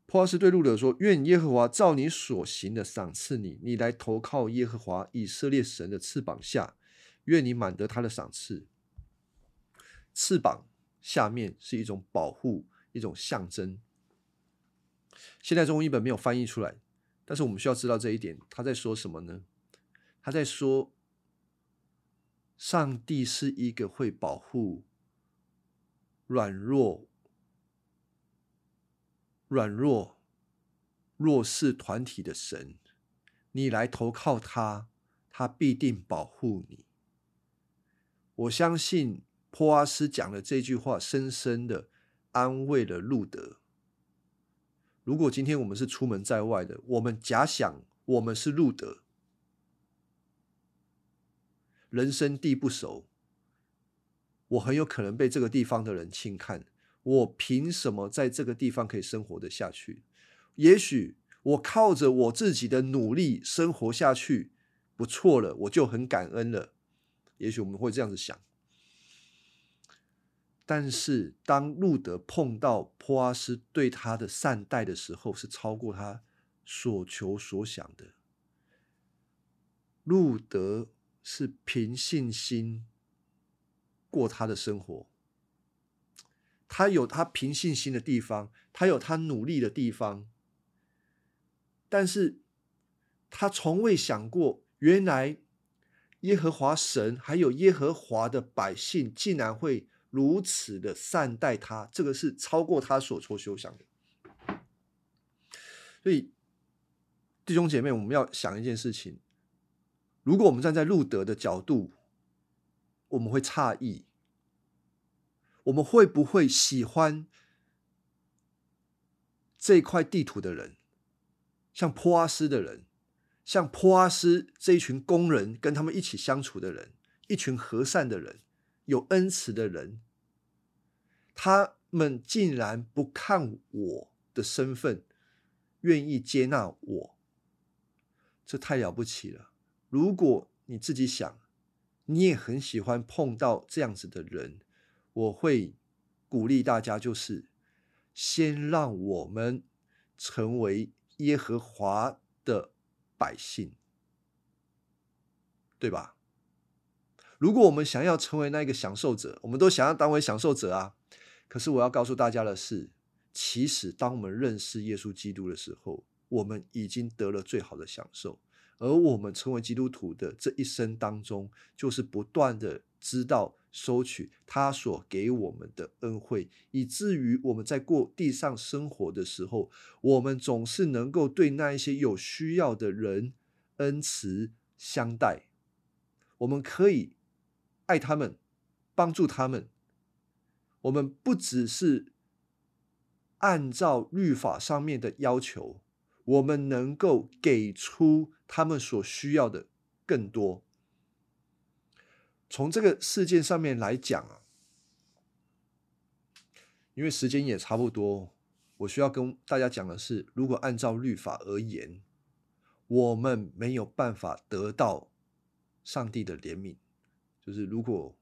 Speaker 1: 波阿斯对路德说：“愿耶和华照你所行的赏赐你，你来投靠耶和华以色列神的翅膀下，愿你满得他的赏赐。翅膀下面是一种保护，一种象征。现代中文译本没有翻译出来，但是我们需要知道这一点。他在说什么呢？他在说，上帝是一个会保护软弱、软弱、弱势团体的神。你来投靠他，他必定保护你。我相信波阿斯讲的这句话，深深的安慰了路德。如果今天我们是出门在外的，我们假想我们是路德，人生地不熟，我很有可能被这个地方的人轻看。我凭什么在这个地方可以生活的下去？也许我靠着我自己的努力生活下去不错了，我就很感恩了。也许我们会这样子想。但是，当路德碰到波阿斯对他的善待的时候，是超过他所求所想的。路德是凭信心过他的生活，他有他凭信心的地方，他有他努力的地方，但是他从未想过，原来耶和华神还有耶和华的百姓竟然会。如此的善待他，这个是超过他所求所想的。所以，弟兄姐妹，我们要想一件事情：如果我们站在路德的角度，我们会诧异，我们会不会喜欢这块地图的人，像坡阿斯的人，像坡阿斯这一群工人，跟他们一起相处的人，一群和善的人。有恩慈的人，他们竟然不看我的身份，愿意接纳我，这太了不起了。如果你自己想，你也很喜欢碰到这样子的人，我会鼓励大家，就是先让我们成为耶和华的百姓，对吧？如果我们想要成为那个享受者，我们都想要当为享受者啊。可是我要告诉大家的是，其实当我们认识耶稣基督的时候，我们已经得了最好的享受。而我们成为基督徒的这一生当中，就是不断的知道收取他所给我们的恩惠，以至于我们在过地上生活的时候，我们总是能够对那一些有需要的人恩慈相待。我们可以。爱他们，帮助他们。我们不只是按照律法上面的要求，我们能够给出他们所需要的更多。从这个事件上面来讲啊，因为时间也差不多，我需要跟大家讲的是：如果按照律法而言，我们没有办法得到上帝的怜悯。就是如果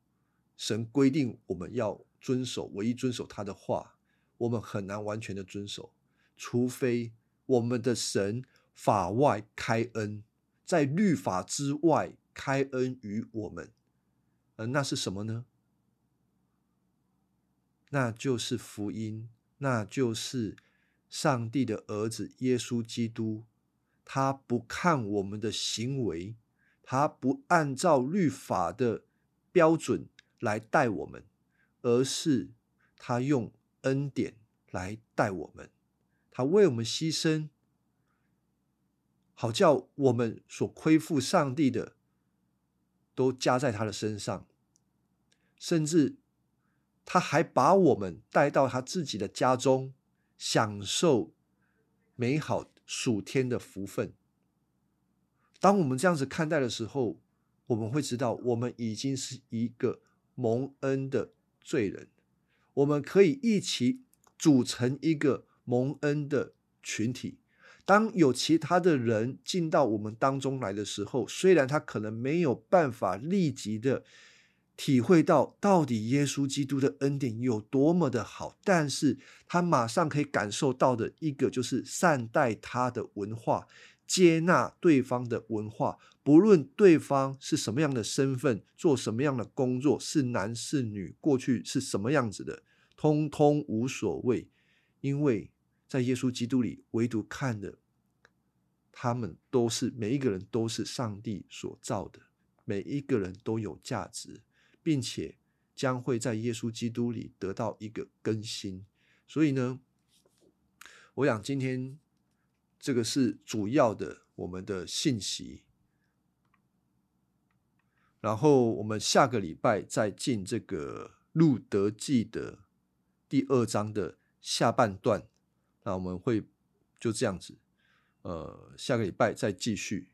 Speaker 1: 神规定我们要遵守，唯一遵守他的话，我们很难完全的遵守，除非我们的神法外开恩，在律法之外开恩于我们。呃，那是什么呢？那就是福音，那就是上帝的儿子耶稣基督，他不看我们的行为，他不按照律法的。标准来带我们，而是他用恩典来带我们，他为我们牺牲，好叫我们所亏负上帝的都加在他的身上，甚至他还把我们带到他自己的家中，享受美好属天的福分。当我们这样子看待的时候，我们会知道，我们已经是一个蒙恩的罪人，我们可以一起组成一个蒙恩的群体。当有其他的人进到我们当中来的时候，虽然他可能没有办法立即的体会到到底耶稣基督的恩典有多么的好，但是他马上可以感受到的一个就是善待他的文化。接纳对方的文化，不论对方是什么样的身份，做什么样的工作，是男是女，过去是什么样子的，通通无所谓，因为在耶稣基督里，唯独看的，他们都是每一个人都是上帝所造的，每一个人都有价值，并且将会在耶稣基督里得到一个更新。所以呢，我想今天这个是主要的我们的信息。然后我们下个礼拜再进这个路德记的第二章的下半段，那我们会就这样子，呃，下个礼拜再继续。